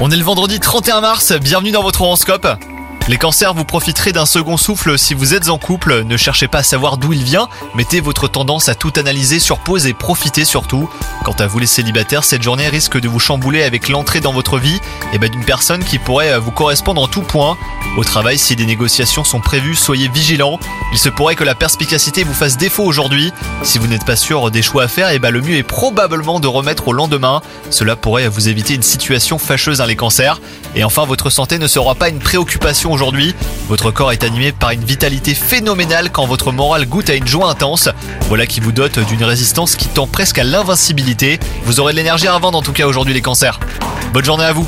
On est le vendredi 31 mars, bienvenue dans votre horoscope. Les cancers, vous profiterez d'un second souffle si vous êtes en couple. Ne cherchez pas à savoir d'où il vient, mettez votre tendance à tout analyser sur pause et profitez surtout. Quant à vous les célibataires, cette journée risque de vous chambouler avec l'entrée dans votre vie et ben, d'une personne qui pourrait euh, vous correspondre en tout point. Au travail, si des négociations sont prévues, soyez vigilants. Il se pourrait que la perspicacité vous fasse défaut aujourd'hui. Si vous n'êtes pas sûr des choix à faire, et ben, le mieux est probablement de remettre au lendemain. Cela pourrait vous éviter une situation fâcheuse les cancers. Et enfin, votre santé ne sera pas une préoccupation aujourd'hui. Votre corps est animé par une vitalité phénoménale quand votre morale goûte à une joie intense. Voilà qui vous dote d'une résistance qui tend presque à l'invincibilité. Vous aurez de l'énergie à revendre en tout cas aujourd'hui les cancers. Bonne journée à vous